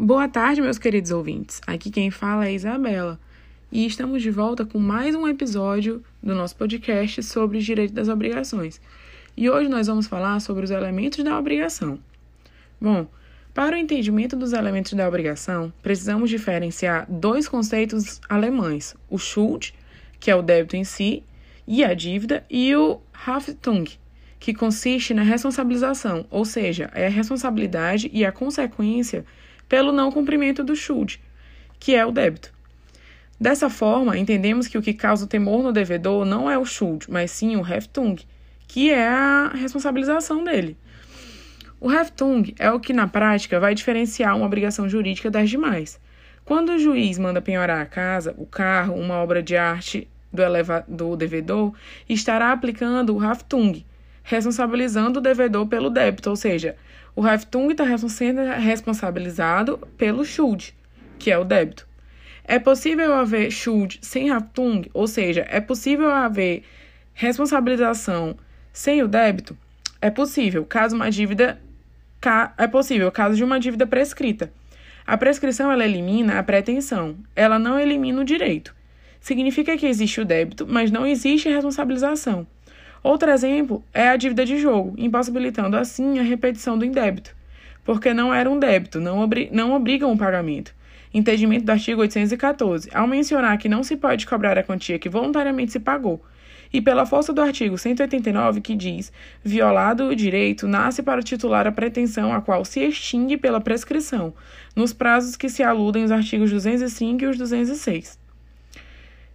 Boa tarde, meus queridos ouvintes. Aqui quem fala é Isabela e estamos de volta com mais um episódio do nosso podcast sobre os direitos das obrigações. E hoje nós vamos falar sobre os elementos da obrigação. Bom, para o entendimento dos elementos da obrigação, precisamos diferenciar dois conceitos alemães: o Schuld, que é o débito em si, e a dívida, e o Haftung, que consiste na responsabilização, ou seja, é a responsabilidade e a consequência pelo não cumprimento do Schuld, que é o débito. Dessa forma, entendemos que o que causa o temor no devedor não é o Schuld, mas sim o Heftung, que é a responsabilização dele. O Heftung é o que, na prática, vai diferenciar uma obrigação jurídica das demais. Quando o juiz manda penhorar a casa, o carro, uma obra de arte do, eleva do devedor, estará aplicando o Haftung, responsabilizando o devedor pelo débito, ou seja, o Haftung está sendo responsabilizado pelo Schuld, que é o débito. É possível haver Schuld sem Haftung, ou seja, é possível haver responsabilização sem o débito? É possível, caso uma dívida é possível, caso de uma dívida prescrita. A prescrição ela elimina a pretensão, ela não elimina o direito. Significa que existe o débito, mas não existe responsabilização. Outro exemplo é a dívida de jogo, impossibilitando assim a repetição do indébito, porque não era um débito, não, obri não obrigam o pagamento. Entendimento do artigo 814, ao mencionar que não se pode cobrar a quantia que voluntariamente se pagou, e pela força do artigo 189, que diz: violado o direito, nasce para titular a pretensão a qual se extingue pela prescrição, nos prazos que se aludem os artigos 205 e os 206.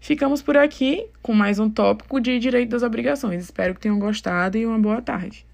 Ficamos por aqui com mais um tópico de direito das obrigações. Espero que tenham gostado e uma boa tarde.